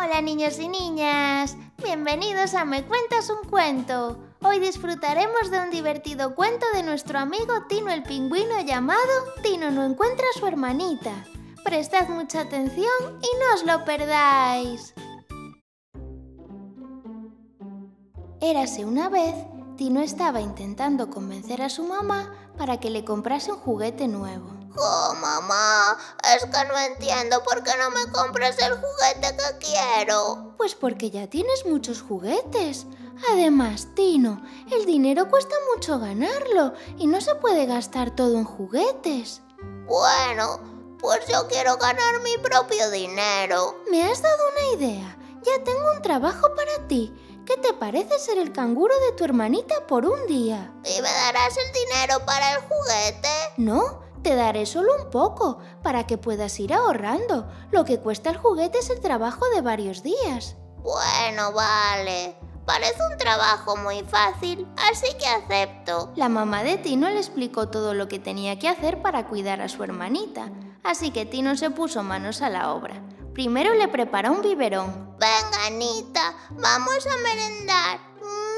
Hola niños y niñas, bienvenidos a Me Cuentas un Cuento. Hoy disfrutaremos de un divertido cuento de nuestro amigo Tino el pingüino llamado Tino no encuentra a su hermanita. Prestad mucha atención y no os lo perdáis. Érase una vez, Tino estaba intentando convencer a su mamá para que le comprase un juguete nuevo. Oh, mamá, es que no entiendo por qué no me compras el juguete que quiero. Pues porque ya tienes muchos juguetes. Además, Tino, el dinero cuesta mucho ganarlo y no se puede gastar todo en juguetes. Bueno, pues yo quiero ganar mi propio dinero. Me has dado una idea. Ya tengo un trabajo para ti. ¿Qué te parece ser el canguro de tu hermanita por un día? ¿Y me darás el dinero para el juguete? No, te daré solo un poco, para que puedas ir ahorrando. Lo que cuesta el juguete es el trabajo de varios días. Bueno, vale. Parece un trabajo muy fácil, así que acepto. La mamá de Tino le explicó todo lo que tenía que hacer para cuidar a su hermanita, así que Tino se puso manos a la obra. Primero le preparó un biberón. Venga, Anita, vamos a merendar.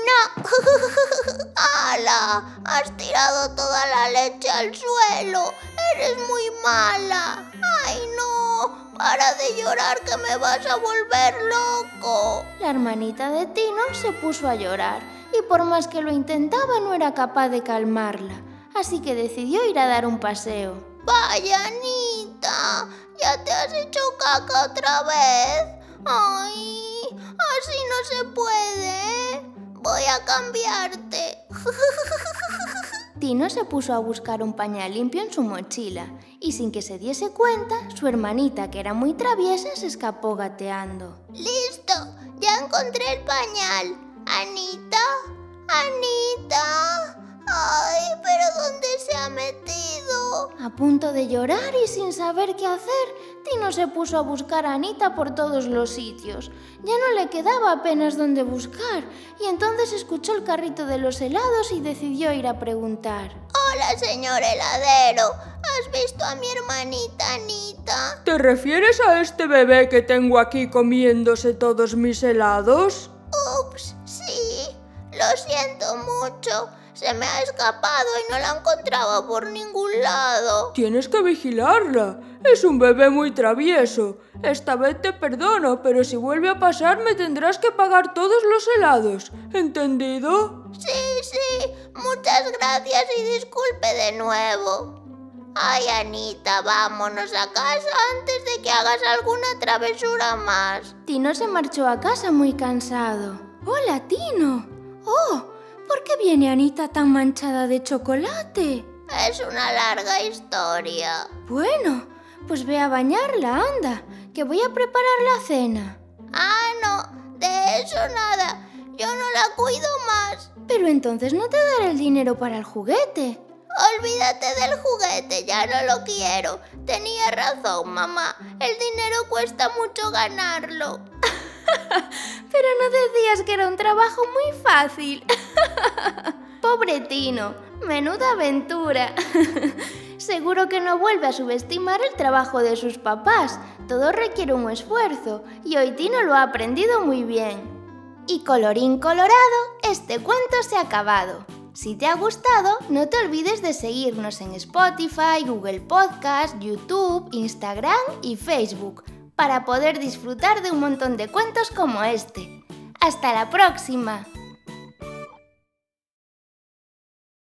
¡No! ¡Hala! Has tirado toda la leche al suelo. Eres muy mala. ¡Ay, no! Para de llorar que me vas a volver loco. La hermanita de Tino se puso a llorar y por más que lo intentaba no era capaz de calmarla, así que decidió ir a dar un paseo. Vaya, Anita, ¿ya te has hecho caca otra vez? ¡Ay! Así no se puede. Voy a cambiarte. Tino se puso a buscar un pañal limpio en su mochila y sin que se diese cuenta, su hermanita, que era muy traviesa, se escapó gateando. ¡Listo! Ya encontré el pañal. Anita, Anita. Ay, pero ¿dónde se ha metido? A punto de llorar y sin saber qué hacer, Tino se puso a buscar a Anita por todos los sitios. Ya no le quedaba apenas donde buscar y entonces escuchó el carrito de los helados y decidió ir a preguntar. Hola, señor heladero. ¿Has visto a mi hermanita Anita? ¿Te refieres a este bebé que tengo aquí comiéndose todos mis helados? Ups, sí. Lo siento mucho. Se me ha escapado y no la encontraba por ningún lado. Tienes que vigilarla. Es un bebé muy travieso. Esta vez te perdono, pero si vuelve a pasar me tendrás que pagar todos los helados. ¿Entendido? Sí, sí. Muchas gracias y disculpe de nuevo. Ay, Anita, vámonos a casa antes de que hagas alguna travesura más. Tino se marchó a casa muy cansado. Hola, Tino. Oh, ¿por qué viene Anita tan manchada de chocolate? Es una larga historia. Bueno, pues ve a bañarla, anda, que voy a preparar la cena. Ah, no, de eso nada. Yo no la cuido más. Pero entonces no te daré el dinero para el juguete. Olvídate del juguete, ya no lo quiero. Tenía razón, mamá. El dinero cuesta mucho ganarlo. Pero no decías que era un trabajo muy fácil. Pobre Tino, menuda aventura. Seguro que no vuelve a subestimar el trabajo de sus papás. Todo requiere un esfuerzo y hoy Tino lo ha aprendido muy bien. Y colorín colorado, este cuento se ha acabado. Si te ha gustado, no te olvides de seguirnos en Spotify, Google Podcast, YouTube, Instagram y Facebook para poder disfrutar de un montón de cuentos como este. ¡Hasta la próxima!